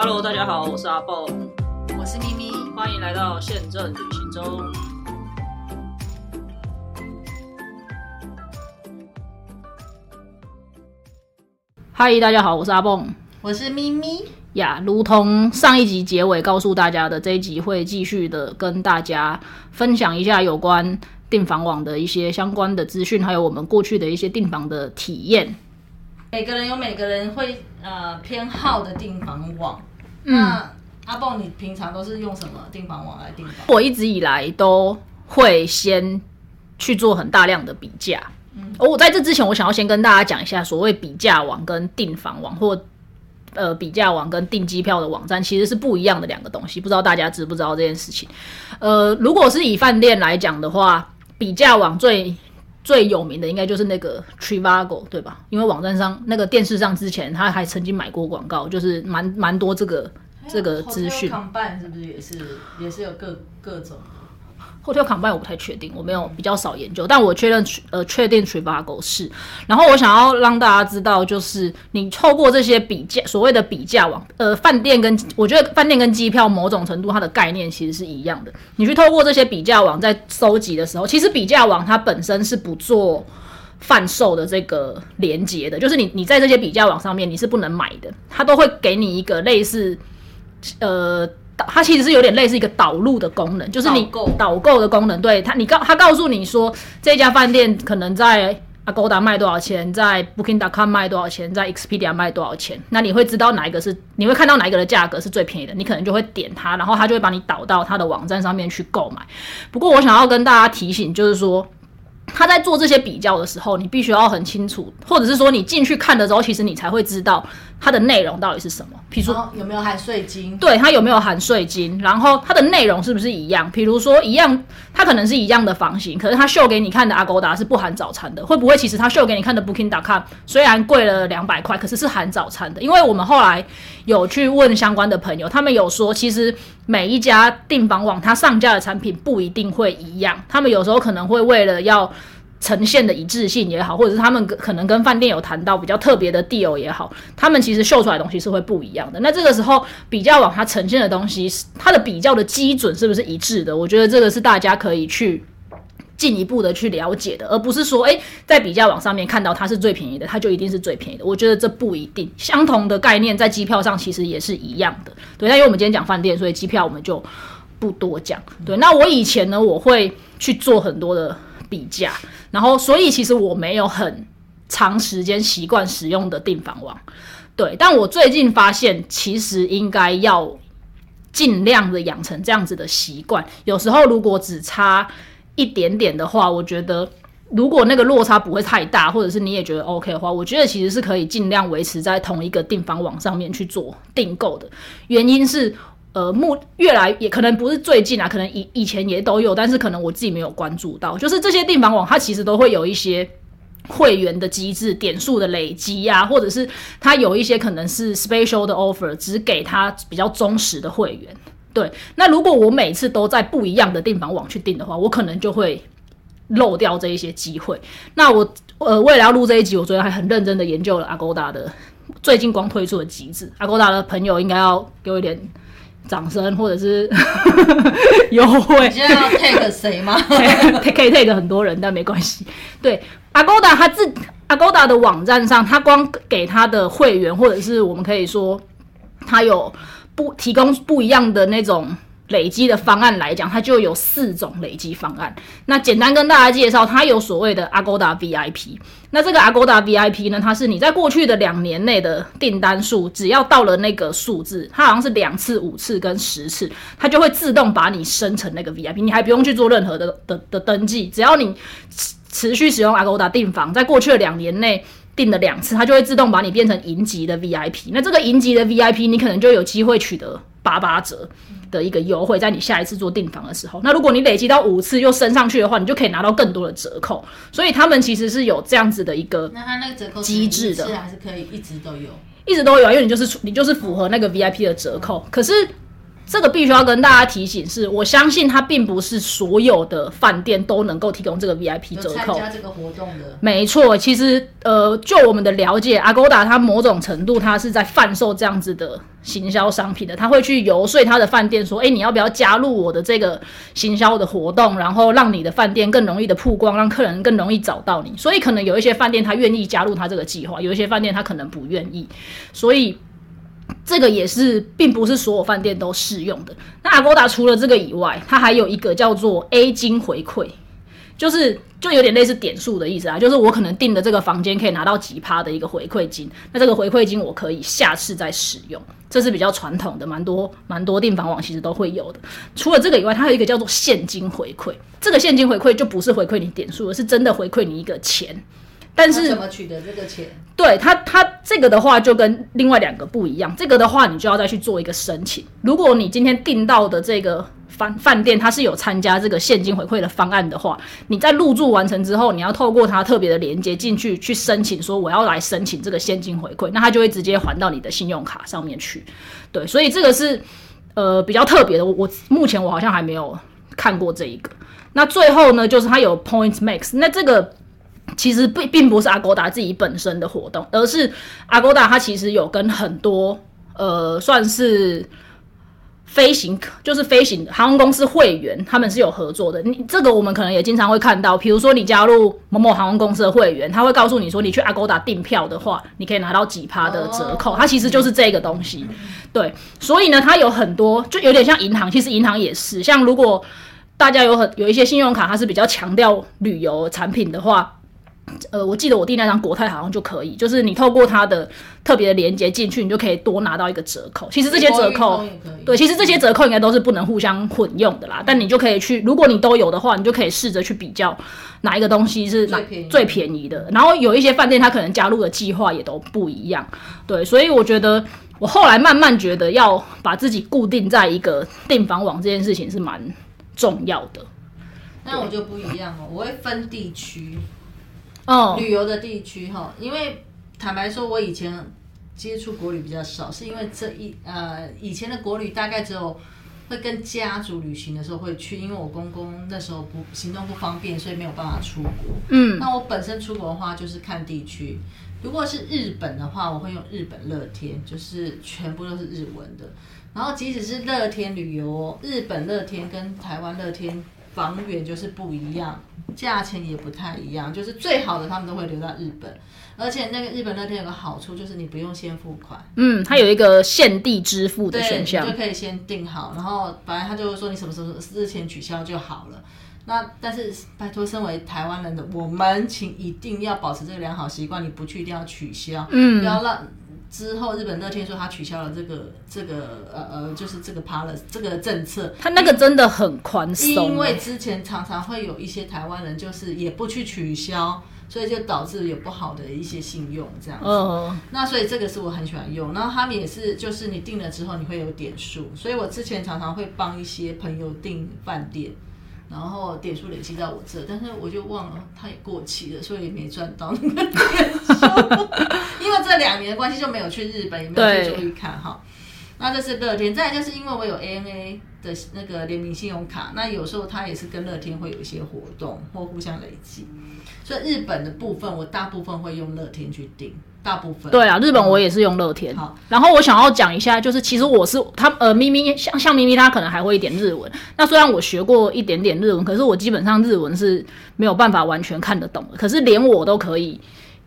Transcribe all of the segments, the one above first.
Hello，大家好，我是阿蹦，我是咪咪，欢迎来到宪政旅行中。嗨，大家好，我是阿蹦我是咪咪。呀。如同上一集结尾告诉大家的，这一集会继续的跟大家分享一下有关订房网的一些相关的资讯，还有我们过去的一些订房的体验。每个人有每个人会呃偏好的订房网。那阿蹦，你平常都是用什么订房网来订房？我一直以来都会先去做很大量的比价。而我在这之前，我想要先跟大家讲一下，所谓比价网跟订房网，或呃比价网跟订机票的网站其实是不一样的两个东西。不知道大家知不知道这件事情？呃，如果是以饭店来讲的话，比价网最最有名的应该就是那个 Trivago，对吧？因为网站上那个电视上之前他还曾经买过广告，就是蛮蛮多这个这个资讯。Combine 是不是也是也是有各各种？Hotel Combine 我不太确定，我没有比较少研究，但我确认呃确定 Trivago 是。然后我想要让大家知道，就是你透过这些比价所谓的比价网，呃，饭店跟我觉得饭店跟机票某种程度它的概念其实是一样的。你去透过这些比价网在搜集的时候，其实比价网它本身是不做贩售的这个连接的，就是你你在这些比价网上面你是不能买的，它都会给你一个类似呃。它其实是有点类似一个导入的功能，就是你导购导购的功能。对它，你告它告诉你说这家饭店可能在 Agoda 卖多少钱，在 Booking.com 卖多少钱，在 Expedia 卖多少钱。那你会知道哪一个是，你会看到哪一个的价格是最便宜的，你可能就会点它，然后它就会把你导到它的网站上面去购买。不过我想要跟大家提醒，就是说。他在做这些比较的时候，你必须要很清楚，或者是说你进去看的时候，其实你才会知道它的内容到底是什么。比如说，有没有含税金？对它有没有含税金，然后它的内容是不是一样？比如说一样，它可能是一样的房型，可是它秀给你看的 Agoda 是不含早餐的，会不会其实它秀给你看的 Booking.com 虽然贵了两百块，可是是含早餐的？因为我们后来有去问相关的朋友，他们有说，其实每一家订房网它上架的产品不一定会一样，他们有时候可能会为了要呈现的一致性也好，或者是他们可能跟饭店有谈到比较特别的 deal 也好，他们其实秀出来的东西是会不一样的。那这个时候比较网它呈现的东西，它的比较的基准是不是一致的？我觉得这个是大家可以去。进一步的去了解的，而不是说，诶，在比较网上面看到它是最便宜的，它就一定是最便宜的。我觉得这不一定，相同的概念在机票上其实也是一样的。对，那因为我们今天讲饭店，所以机票我们就不多讲。对，那我以前呢，我会去做很多的比价，然后所以其实我没有很长时间习惯使用的订房网。对，但我最近发现，其实应该要尽量的养成这样子的习惯。有时候如果只差一点点的话，我觉得如果那个落差不会太大，或者是你也觉得 OK 的话，我觉得其实是可以尽量维持在同一个订房网上面去做订购的。原因是，呃，目越来也可能不是最近啊，可能以以前也都有，但是可能我自己没有关注到，就是这些订房网它其实都会有一些。会员的机制、点数的累积呀、或者是它有一些可能是 special 的 offer，只给他比较忠实的会员。对，那如果我每次都在不一样的订房网去订的话，我可能就会漏掉这一些机会。那我呃，为了要录这一集，我昨天还很认真的研究了 Agoda 的最近光推出的机制。Agoda 的朋友应该要给我一点掌声，或者是 优惠你。现在要 take 谁吗？可以 take 很多人，但没关系。对，Agoda 它自 Agoda 的网站上，他光给他的会员，或者是我们可以说，他有不提供不一样的那种累积的方案来讲，它就有四种累积方案。那简单跟大家介绍，它有所谓的 Agoda VIP。那这个 Agoda VIP 呢，它是你在过去的两年内的订单数，只要到了那个数字，它好像是两次、五次跟十次，它就会自动把你生成那个 VIP，你还不用去做任何的的的登记，只要你持持续使用 Agoda 订房，在过去的两年内。订了两次，它就会自动把你变成银级的 VIP。那这个银级的 VIP，你可能就有机会取得八八折的一个优惠，在你下一次做订房的时候。那如果你累积到五次又升上去的话，你就可以拿到更多的折扣。所以他们其实是有这样子的一个那它那个折扣机制的是还是可以一直都有？一直都有啊，因为你就是你就是符合那个 VIP 的折扣。可是这个必须要跟大家提醒是，我相信它并不是所有的饭店都能够提供这个 VIP 折扣。参加这个活动的，没错，其实呃，就我们的了解，Agoda 它某种程度它是在贩售这样子的行销商品的，他会去游说他的饭店说，哎，你要不要加入我的这个行销的活动，然后让你的饭店更容易的曝光，让客人更容易找到你。所以可能有一些饭店他愿意加入他这个计划，有一些饭店他可能不愿意，所以。这个也是，并不是所有饭店都适用的。那 Agoda 除了这个以外，它还有一个叫做 A 金回馈，就是就有点类似点数的意思啊，就是我可能订的这个房间可以拿到几趴的一个回馈金，那这个回馈金我可以下次再使用，这是比较传统的，蛮多蛮多订房网其实都会有的。除了这个以外，它还有一个叫做现金回馈，这个现金回馈就不是回馈你点数，而是真的回馈你一个钱。但是怎么取得这个钱？对它，它这个的话就跟另外两个不一样。这个的话，你就要再去做一个申请。如果你今天订到的这个饭饭店，它是有参加这个现金回馈的方案的话，你在入住完成之后，你要透过它特别的连接进去去申请，说我要来申请这个现金回馈，那它就会直接还到你的信用卡上面去。对，所以这个是呃比较特别的。我我目前我好像还没有看过这一个。那最后呢，就是它有 Points Max，那这个。其实并并不是阿勾达自己本身的活动，而是阿勾达它其实有跟很多呃算是飞行，就是飞行航空公司会员，他们是有合作的。你这个我们可能也经常会看到，比如说你加入某某航空公司的会员，他会告诉你说，你去阿勾达订票的话，你可以拿到几趴的折扣。它其实就是这个东西，对。所以呢，它有很多，就有点像银行，其实银行也是。像如果大家有很有一些信用卡，它是比较强调旅游产品的话。呃，我记得我订那张国泰好像就可以，就是你透过它的特别的连接进去，你就可以多拿到一个折扣。其实这些折扣，对，其实这些折扣应该都是不能互相混用的啦。但你就可以去，如果你都有的话，你就可以试着去比较哪一个东西是哪最便宜的。然后有一些饭店它可能加入的计划也都不一样，对，所以我觉得我后来慢慢觉得要把自己固定在一个订房网这件事情是蛮重要的。那我就不一样哦，我会分地区。哦，旅游的地区哈，因为坦白说，我以前接触国旅比较少，是因为这一呃以前的国旅大概只有会跟家族旅行的时候会去，因为我公公那时候不行动不方便，所以没有办法出国。嗯，那我本身出国的话就是看地区，如果是日本的话，我会用日本乐天，就是全部都是日文的。然后即使是乐天旅游，日本乐天跟台湾乐天。房源就是不一样，价钱也不太一样。就是最好的他们都会留到日本，而且那个日本那天有个好处就是你不用先付款，嗯，它有一个限地支付的选项，就可以先订好，然后反正他就会说你什么时候日前取消就好了。那但是拜托，身为台湾人的我们，请一定要保持这个良好习惯，你不去一定要取消，嗯，不要让。之后，日本乐天说他取消了这个这个呃呃，就是这个 policy 这个政策。他那个真的很宽松。因为之前常常会有一些台湾人就是也不去取消，所以就导致有不好的一些信用这样子。嗯。那所以这个是我很喜欢用，然后他们也是就是你订了之后你会有点数，所以我之前常常会帮一些朋友订饭店。然后点数累积到我这，但是我就忘了它也过期了，所以也没赚到那个 点数。因为这两年的关系就没有去日本，也没有去注意看哈。那这是乐天，再就是因为我有 ANA 的那个联名信用卡，那有时候它也是跟乐天会有一些活动或互相累积。所以日本的部分，我大部分会用乐天去订。大部分对啊，日本我也是用乐天。好，然后我想要讲一下，就是其实我是他呃咪咪像像咪咪，他可能还会一点日文。那虽然我学过一点点日文，可是我基本上日文是没有办法完全看得懂的。可是连我都可以，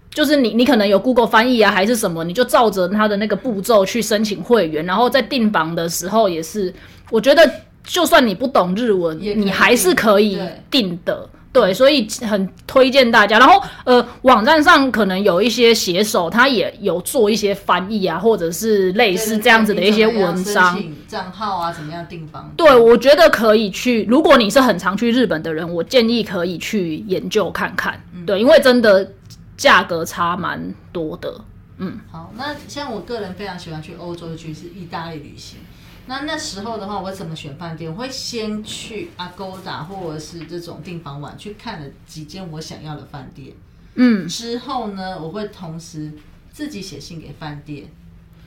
就是你你可能有 Google 翻译啊，还是什么，你就照着他的那个步骤去申请会员，然后在订房的时候也是，我觉得就算你不懂日文，你还是可以订的。对，所以很推荐大家。然后，呃，网站上可能有一些写手，他也有做一些翻译啊，或者是类似这样子的一些文章。账号啊，怎么样订房？对，我觉得可以去。如果你是很常去日本的人，我建议可以去研究看看。对，因为真的价格差蛮多的。嗯，好，那像我个人非常喜欢去欧洲去是意大利旅行。那那时候的话，我怎么选饭店？我会先去 Agoda 或者是这种订房网去看了几间我想要的饭店。嗯，之后呢，我会同时自己写信给饭店，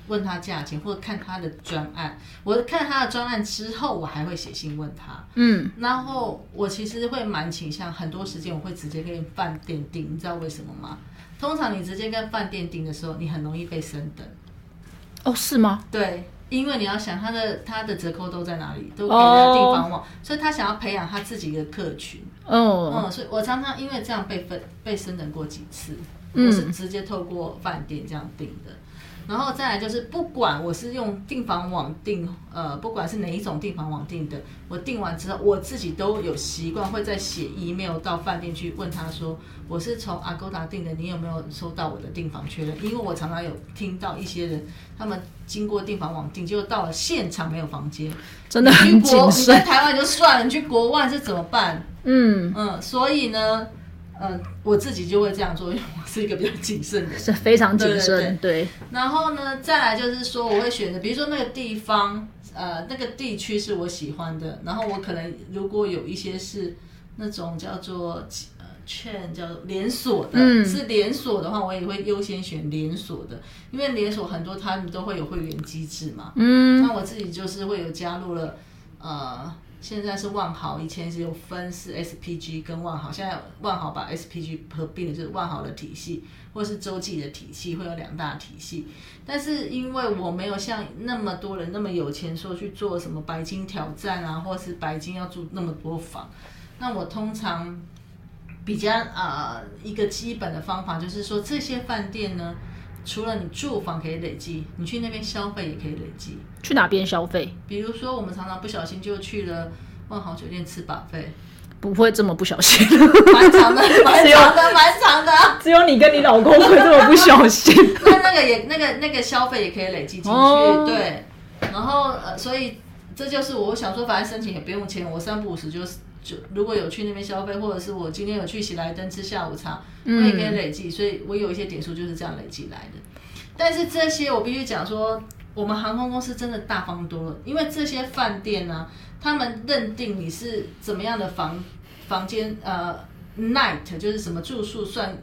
问他价钱，或者看他的专案。我看他的专案之后，我还会写信问他。嗯，然后我其实会蛮倾向，很多时间我会直接跟饭店订，你知道为什么吗？通常你直接跟饭店订的时候，你很容易被升等。哦，是吗？对，因为你要想他的他的折扣都在哪里，都给人家订房网，所以他想要培养他自己的客群。哦，嗯，所以我常常因为这样被分被升等过几次，嗯我是直接透过饭店这样订的。然后再来就是，不管我是用订房网订，呃，不管是哪一种订房网订的，我订完之后，我自己都有习惯会在写 email 到饭店去问他说，我是从 Agoda 订的，你有没有收到我的订房确认？因为我常常有听到一些人，他们经过订房网订，结果到了现场没有房间，真的很国你在。台湾就算了，你去国外是怎么办？嗯，嗯，所以呢，嗯，我自己就会这样做，因为我是一个比较谨慎的人。是非常谨对慎。对，然后呢，再来就是说，我会选择，比如说那个地方，呃，那个地区是我喜欢的，然后我可能如果有一些是那种叫做呃 chain 叫做连锁的，嗯是连锁的话，我也会优先选连锁的，因为连锁很多他们都会有会员机制嘛。嗯，那我自己就是会有加入了，呃，现在是万豪，以前是有分是 SPG 跟万豪，现在万豪把 SPG 合并了，就是万豪的体系，或是洲际的体系，会有两大体系。但是因为我没有像那么多人那么有钱，说去做什么白金挑战啊，或是白金要住那么多房，那我通常比较呃一个基本的方法就是说，这些饭店呢，除了你住房可以累积，你去那边消费也可以累积。去哪边消费比如说，我们常常不小心就去了万豪酒店吃把费，不会这么不小心？蛮长的，蛮长的，蛮长的。只有你跟你老公会这么不小心。那那个也那个那个消费也可以累积进去，哦对。然后呃，所以这就是我想说，反正申请也不用钱，我三不五十就是就如果有去那边消费，或者是我今天有去喜来登吃下午茶，我也可以累计，所以我有一些点数就是这样累积来的。但是这些我必须讲说，我们航空公司真的大方多了，因为这些饭店呢、他们认定你是怎么样的房房间，呃，night 就是什么住宿算，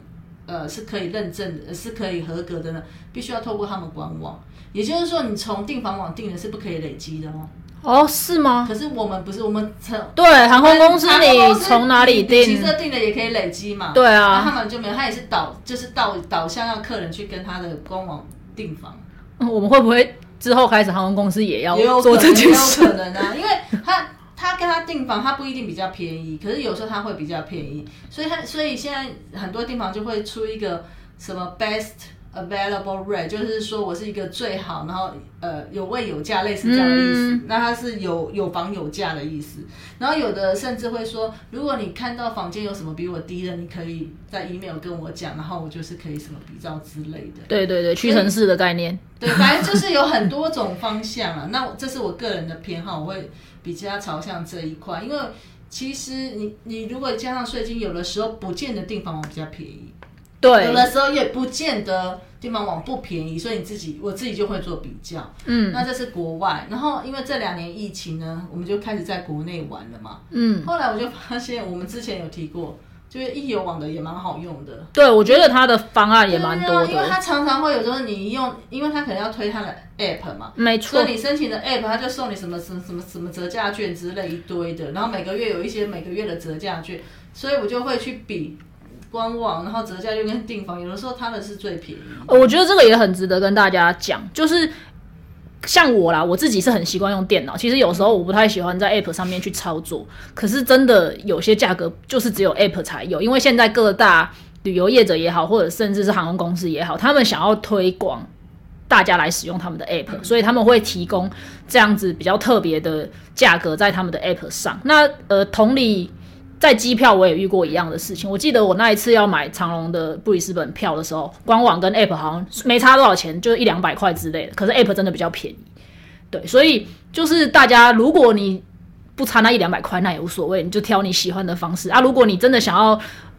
呃，是可以认证的，呃是可以合格的呢，必须要透过他们官网。也就是说，你从订房网订的是不可以累积的哦。哦，是吗？可是我们不是，我们从对，航空公司你从哪里你你其？实订的也可以累积嘛。对啊他们就没有，他也是导，就是导导向让客人去跟他的官网订房。嗯我们会不会之后开始航空公司也要做这件事？可能啊，因为他他跟他订房，他不一定比较便宜，可是有时候他会比较便宜，所以他所以现在很多订房就会出一个什么 best available rate，就是说我是一个最好，然后呃有位有价，类似这样的意思。嗯那它是有有房有价的意思。然后有的甚至会说，如果你看到房间有什么比我低的，你可以在 email 跟我讲，然后我就是可以什么比较之类的。对对对，屈臣氏的概念。对，反正就是有很多种方向啊。那我这是我个人的偏好，我会比较朝向这一块，因为其实你你如果加上税金，有的时候不见得订房网比较便宜，有，的时候也不见得地方网不便宜，所以你自己我自己就会做比较。嗯那这是国外，然后因为这两年疫情呢，我们就开始在国内玩了嘛。嗯，后来我就发现，我们之前有提过，就是易游网的也蛮好用的。对，我觉得它的方案也蛮多对啊因为，它常常会有时候你用，因为它可能要推它的 app 嘛，没错所以。你申请的 app，它就送你什么什么什么什么折价券之类一堆的，然后每个月有一些每个月的折价券，所以我就会去比官网，然后折价就跟订房，有的时候它的是最便宜。呃我觉得这个也很值得跟大家讲，就是像我啦，我自己是很习惯用电脑。其实有时候我不太喜欢在 App 上面去操作，可是真的有些价格就是只有 App 才有，因为现在各大旅游业者也好，或者甚至是航空公司也好，他们想要推广大家来使用他们的 App，所以他们会提供这样子比较特别的价格在他们的 App 上。那呃，同理。在机票我也遇过一样的事情。我记得我那一次要买长龙的布里斯本票的时候，官网跟 App 好像没差多少钱，就一两百块之类的。可是 App 真的比较便宜，对，所以就是大家如果你不差那一两百块，那也无所谓，你就挑你喜欢的方式啊。如果你真的想要，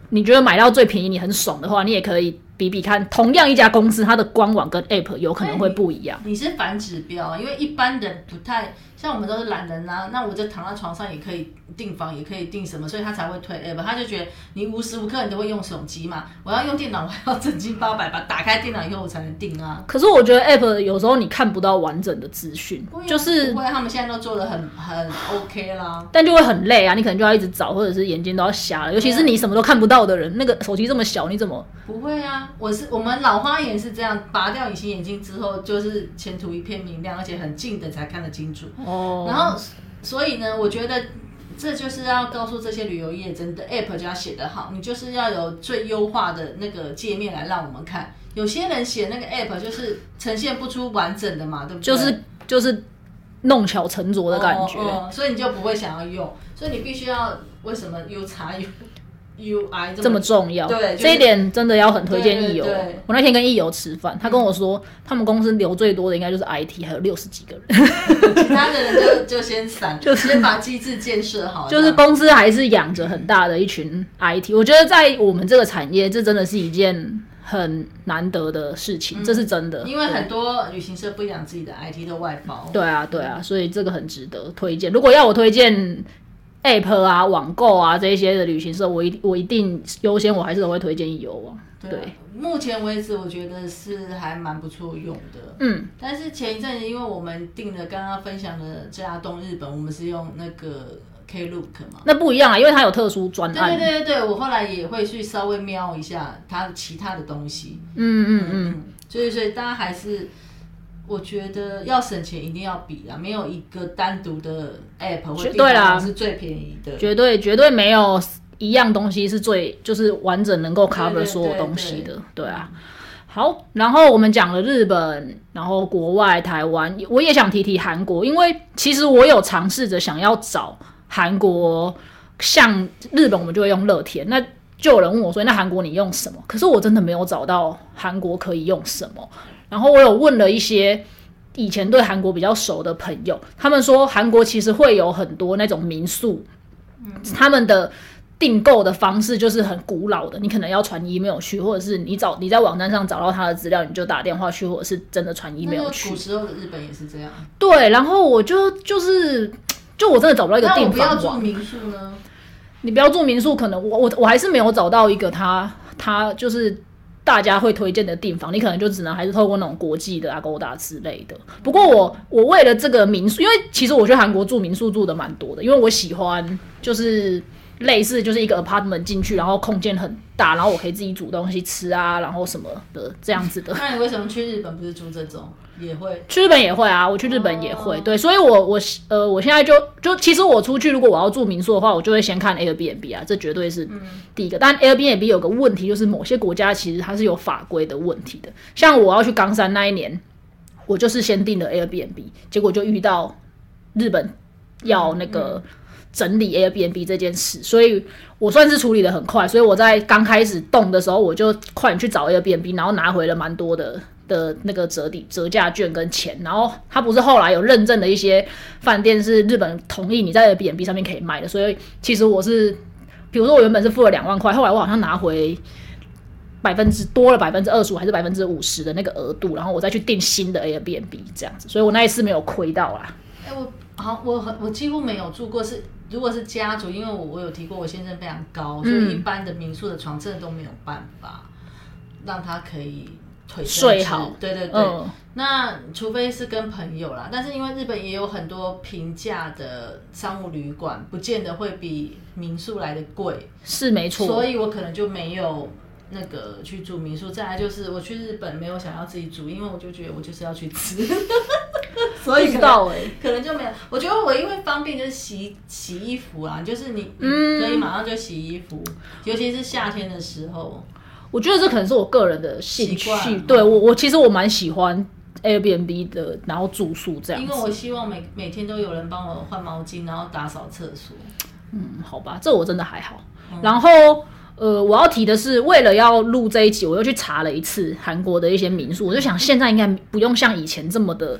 你觉得买到最便宜，你很爽的话，你也可以比比看，同样一家公司它的官网跟 App 有可能会不一样。你是反指标，因为一般人不太像我们都是懒人啊，那我就躺在床上也可以订房，也可以订什么，所以他才会推 app。他就觉得你无时无刻你都会用手机嘛，我要用电脑，我还要整经八百把打开电脑以后我才能订啊。可是我觉得 app 有时候你看不到完整的资讯，就是不会，他们现在都做的很很 OK 啦。但就会很累啊，你可能就要一直找，或者是眼睛都要瞎了。尤其是你什么都看不到的人，那个手机这么小，你怎么？不会啊，我是我们老花眼是这样，拔掉隐形眼镜之后，就是前途一片明亮，而且很近的才看得清楚。哦。然后，所以呢，我觉得这就是要告诉这些旅游业，真的 app 就要写得好，你就是要有最优化的那个界面来让我们看。有些人写那个 app 就是呈现不出完整的嘛，对不对？就是就是弄巧成拙的感觉，所以你就不会想要用。所以你必须要为什么 U 查 U？U I 这么重要，对这一点真的要很推荐易游。我那天跟易游吃饭，他跟我说，他们公司留最多的应该就是 I T，还有六十几个人，其他的人就就先散，就先把机制建设好。就是公司还是养着很大的一群 I T，我觉得在我们这个产业，这真的是一件很难得的事情，这是真的。因为很多旅行社不养自己的 I T 的外包。对啊，对啊，所以这个很值得推荐。如果要我推荐。App 啊，网购啊，这些的旅行社，我一我一定优先，我还是会推荐游网。对，目前为止我觉得是还蛮不错用的。嗯，但是前一阵子因为我们订了刚刚分享的这家东日本，我们是用那个 Klook 嘛，那不一样啊，因为它有特殊专案。对对对对，我后来也会去稍微瞄一下它其他的东西。嗯嗯嗯，所以所以大家还是。我觉得要省钱一定要比啊，没有一个单独的 app 或对啦是最便宜的，绝对绝对没有一样东西是最就是完整能够 cover 所有东西的，对啊。好，然后我们讲了日本，然后国外台湾，我也想提提韩国，因为其实我有尝试着想要找韩国像日本，我们就会用乐天，那就有人问我说，那韩国你用什么？可是我真的没有找到韩国可以用什么。然后我有问了一些以前对韩国比较熟的朋友，他们说韩国其实会有很多那种民宿，他们的订购的方式就是很古老的，你可能要传 email 去，或者是你找你在网站上找到他的资料，你就打电话去，或者是真的传 email 去。古时候的日本也是这样。对，然后我就就是就我真的找不到一个地方。不要住民宿呢？你不要住民宿，可能我我我还是没有找到一个他他就是。大家会推荐的地方，你可能就只能还是透过那种国际的啊、勾搭之类的。不过我我为了这个民宿，因为其实我去韩国住民宿住的蛮多的，因为我喜欢就是类似就是一个 apartment 进去，然后空间很大，然后我可以自己煮东西吃啊，然后什么的这样子的。那你为什么去日本不是住这种？也会去日本也会啊，我去日本也会，对，所以，我我呃，我现在就就其实我出去，如果我要住民宿的话，我就会先看 Airbnb 啊，这绝对是第一个。但 Airbnb 有个问题，就是某些国家其实它是有法规的问题的。像我要去冈山那一年，我就是先订了 Airbnb，结果就遇到日本要那个整理 Airbnb 这件事，所以我算是处理的很快。所以我在刚开始动的时候，我就快点去找 Airbnb，然后拿回了蛮多的。的那个折抵折价券跟钱，然后他不是后来有认证的一些饭店是日本同意你在 B N B 上面可以卖的，所以其实我是，比如说我原本是付了两万块，后来我好像拿回百分之多了百分之二十五还是百分之五十的那个额度，然后我再去订新的 A B N B 这样子，所以我那一次没有亏到啦。哎，我好，我我几乎没有住过，是如果是家族，因为我我有提过我先生非常高，所以一般的民宿的床真的都没有办法让他可以。睡好，对对对。那除非是跟朋友啦，但是因为日本也有很多平价的商务旅馆，不见得会比民宿来的贵，是没错。所以我可能就没有那个去住民宿。再来就是我去日本没有想要自己煮，因为我就觉得我就是要去吃，所以知道哎，可能就没有。我觉得我因为方便就是洗洗衣服啊，就是你所以马上就洗衣服，尤其是夏天的时候。我觉得这可能是我个人的兴趣，对我我其实我蛮喜欢 Airbnb 的，然后住宿这样。因为我希望每每天都有人帮我换毛巾，然后打扫厕所。嗯，好吧，这我真的还好。然后呃，我要提的是，为了要录这一集，我又去查了一次韩国的一些民宿，我就想现在应该不用像以前这么的，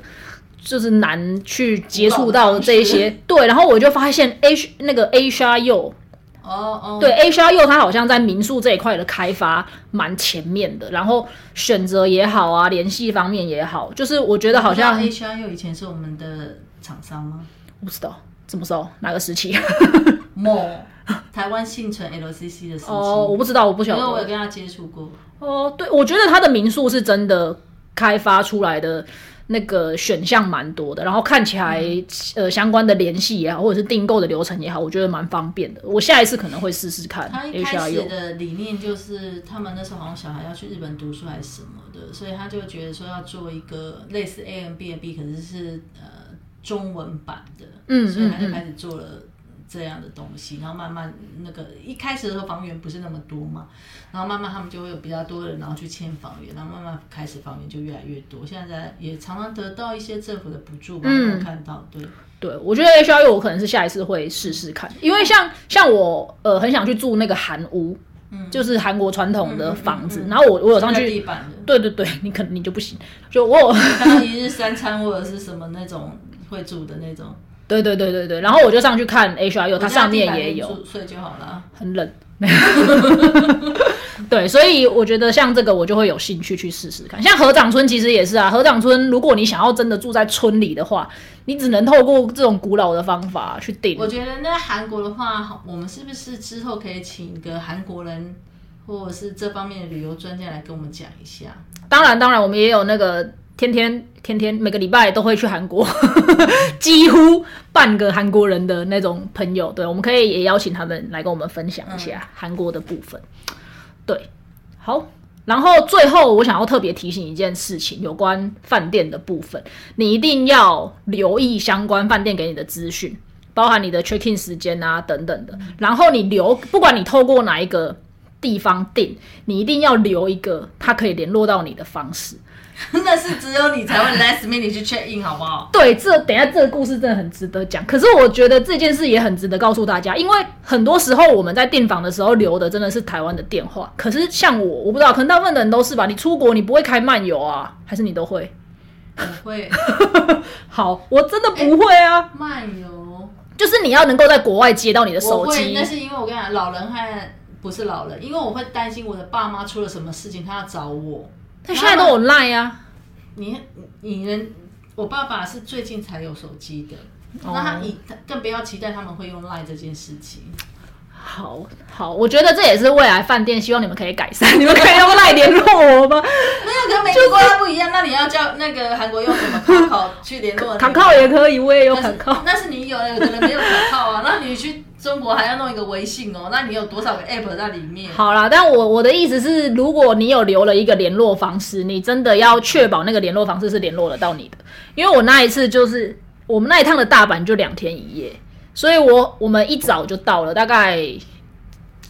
就是难去接触到这一些。对，然后我就发现 A 那个 A 沙柚。哦哦，对，H R U 它好像在民宿这一块的开发蛮前面的，然后选择也好啊，联系方面也好，就是我觉得好像 H R U 以前是我们的厂商吗？我不知道什么时候哪个时期 某台湾幸存 LCC 的时期。哦，我不知道，我不晓得。因为我有跟他接触过。哦，对，我觉得他的民宿是真的开发出来的。那个选项蛮多的，然后看起来呃相关的联系也好，或者是订购的流程也好，我觉得蛮方便的。我下一次可能会试试看。他一开始的理念就是他们那时候好像小孩要去日本读书还是什么的，所以他就觉得说要做一个类似 A M B N B，可是是呃中文版的，嗯，所以他就开始做了。这样的东西，然后慢慢那个一开始的时候房源不是那么多嘛，然后慢慢他们就会有比较多的人，然后去签房源，然后慢慢开始房源就越来越多。现在也常常得到一些政府的补助嘛，看到对。对，我觉得 H R U 我可能是下一次会试试看，因为像像我呃很想去住那个韩屋，嗯，就是韩国传统的房子，然后我我有上去地板的，对对对，你可能你就不行，就我。有 看到一日三餐或者是什么那种会住的那种。对对对对对，然后我就上去看 H R U，它上面也有，睡就好了，很冷。对，所以我觉得像这个我就会有兴趣去试试看。像河长村其实也是啊，河长村如果你想要真的住在村里的话，你只能透过这种古老的方法去订。我觉得那韩国的话，我们是不是之后可以请一个韩国人或者是这方面的旅游专家来跟我们讲一下？当然当然，我们也有那个。天天天天每个礼拜都会去韩国，几乎半个韩国人的那种朋友，对，我们可以也邀请他们来跟我们分享一下韩国的部分。对，好，然后最后我想要特别提醒一件事情，有关饭店的部分，你一定要留意相关饭店给你的资讯，包含你的 check in 时间啊等等的。然后你留，不管你透过哪一个地方订，你一定要留一个他可以联络到你的方式。那是只有你才会 last minute 去 check in 好不好？对，这等下这个故事真的很值得讲。可是我觉得这件事也很值得告诉大家，因为很多时候我们在订房的时候留的真的是台湾的电话。可是像我，我不知道，可能大部分的人都是吧。你出国你不会开漫游啊？还是你都会？我会。好，我真的不会啊。漫游就是你要能够在国外接到你的手机。那是因为我跟你讲，老人和不是老人，因为我会担心我的爸妈出了什么事情，他要找我。他现在都有赖呀，你你人，我爸爸是最近才有手机的，那他你更不要期待他们会用赖这件事情。好好，我觉得这也是未来饭店希望你们可以改善，你们可以用赖联络我吗？没有跟美国不一样，那你要叫那个韩国用什么卡靠去联络？卡靠也可以，我也有卡靠。那是你有，有的人没有卡靠啊，那你去。中国还要弄一个微信哦，那你有多少个 app 在里面？好啦，但我我的意思是，如果你有留了一个联络方式，你真的要确保那个联络方式是联络得到你的。因为我那一次就是我们那一趟的大阪就两天一夜，所以我我们一早就到了，大概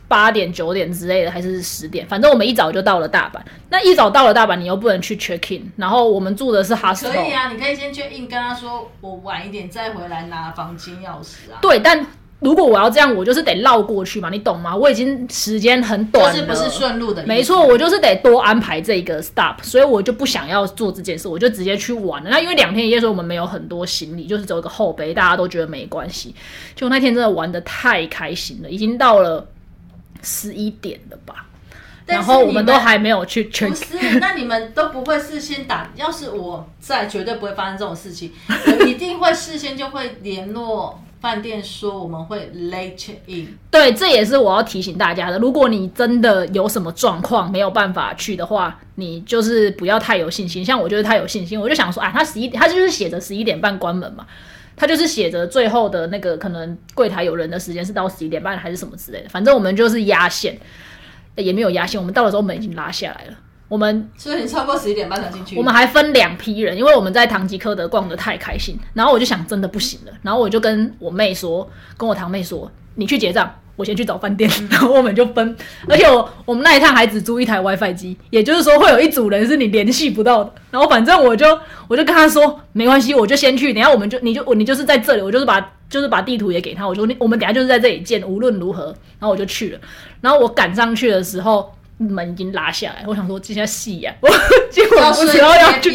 八点九点之类的，还是十点，反正我们一早就到了大阪。那一早到了大阪，你又不能去 check in，然后我们住的是 hostel。可以啊，你可以先 check in，跟他说我晚一点再回来拿房间钥匙啊。对，但。如果我要这样，我就是得绕过去嘛，你懂吗？我已经时间很短了，是不是顺路的？没错，我就是得多安排这个 stop，所以我就不想要做这件事，我就直接去玩了。那因为两天一夜，所以我们没有很多行李，就是走一个后背，大家都觉得没关系。就那天真的玩的太开心了，已经到了十一点了吧？然后我们都还没有去 check。不是，那你们都不会事先打？要是我在，绝对不会发生这种事情，我一定会事先就会联络。饭店说我们会 late in，对，这也是我要提醒大家的。如果你真的有什么状况没有办法去的话，你就是不要太有信心。像我就是太有信心，我就想说，啊，他十一，他就是写着十一点半关门嘛，他就是写着最后的那个可能柜台有人的时间是到十一点半还是什么之类的，反正我们就是压线，也没有压线，我们到的时候门已经拉下来了。我们所以你超过十一点半才进去。我们还分两批人，因为我们在唐吉诃德逛的太开心，然后我就想真的不行了，然后我就跟我妹说，跟我堂妹说，你去结账，我先去找饭店，然后我们就分。而且我我们那一趟还只租一台 WiFi 机，也就是说会有一组人是你联系不到的。然后反正我就我就跟他说，没关系，我就先去，等下我们就你就我你就是在这里，我就是把就是把地图也给他，我说你我们等下就是在这里见，无论如何，然后我就去了。然后我赶上去的时候。门已经拉下来，我想说这下戏呀，我 结果不知道要去，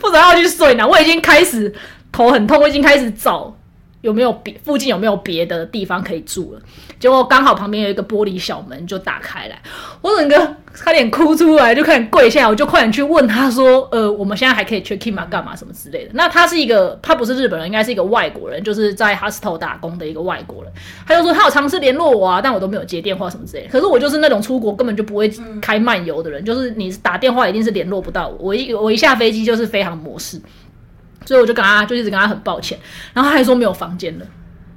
不知道要去睡呢。我已经开始头很痛，我已经开始找有没有别附近有没有别的地方可以住了。结果刚好旁边有一个玻璃小门就打开来，我整个差点哭出来，就快点跪下来，我就快点去问他说：“呃，我们现在还可以 check in 吗？干嘛什么之类的？”那他是一个，他不是日本人，应该是一个外国人，就是在 hostel 打工的一个外国人。他就说他有尝试联络我啊，但我都没有接电话什么之类的。可是我就是那种出国根本就不会开漫游的人，就是你打电话一定是联络不到我。我一我一下飞机就是飞航模式，所以我就跟他就一直跟他很抱歉，然后他还说没有房间了。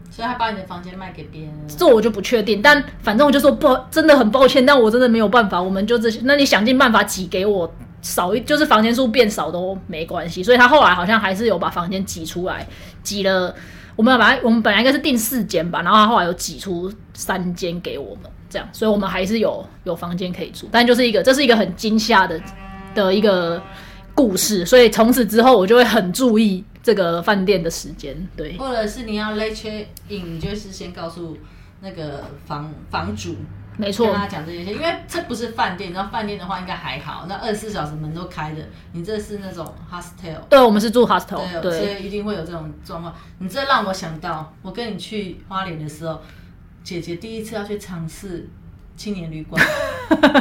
所以他把你的房间卖给别人。这我就不确定，但反正我就说不，真的很抱歉，但我真的没有办法，我们就这些，那你想尽办法挤给我少一，就是房间数变少都没关系。所以他后来好像还是有把房间挤出来，挤了。我们本来我们本来应该是订四间吧，然后他后来有挤出三间给我们，这样，所以我们还是有有房间可以住，但就是一个这是一个很惊吓的的一个故事，所以从此之后我就会很注意。这个饭店的时间，对，或者是你要 late check in，你就是先告诉那个房房主，没错，跟他讲这些，因为这不是饭店，然后饭店的话应该还好，那二十四小时门都开的，你这是那种 hostel，对，我们是住 hostel，对，所以一定会有这种状况。你这让我想到，我跟你去花莲的时候，姐姐第一次要去尝试青年旅馆，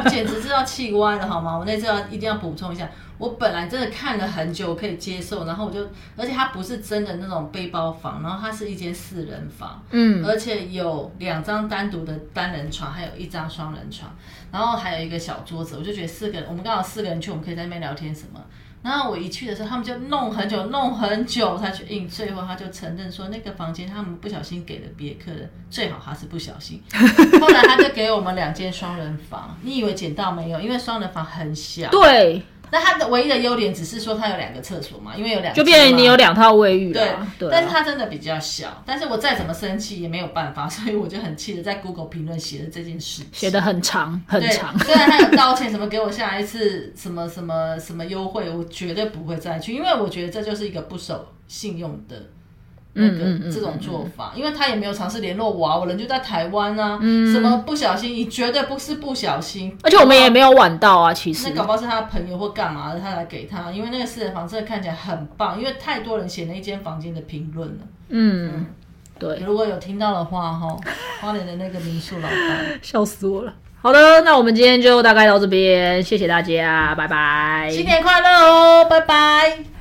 简直是要气歪了，好吗？我那次要一定要补充一下。我本来真的看了很久，可以接受，然后我就，而且它不是真的那种背包房，然后它是一间四人房，嗯，而且有两张单独的单人床，还有一张双人床，然后还有一个小桌子，我就觉得四个人，我们刚好四个人去，我们可以在那边聊天什么。然后我一去的时候，他们就弄很久，弄很久才去印，最后他就承认说那个房间他们不小心给了别客人，最好他是不小心。后来他就给我们两间双人房，你以为捡到没有？因为双人房很小。对。那它的唯一的优点只是说它有两个厕所嘛，因为有两就变成你有两套卫浴对。对，但是它真的比较小。但是我再怎么生气也没有办法，所以我就很气的在 Google 评论写了这件事，写的很长很长。虽然他有道歉，什么给我下一次什么什么什么优惠，我绝对不会再去，因为我觉得这就是一个不守信用的。那个这种做法，因为他也没有尝试联络我啊，我人就在台湾啊，什么不小心，你绝对不是不小心，而且我们也没有晚到啊，其实。那搞不好是他朋友或干嘛的，他来给他，因为那个私人房真的看起来很棒，因为太多人写那一间房间的评论了。嗯，对，如果有听到的话哈，花莲的那个民宿老板，笑死我了。好的，那我们今天就大概到这边，谢谢大家，拜拜，新年快乐哦，拜拜。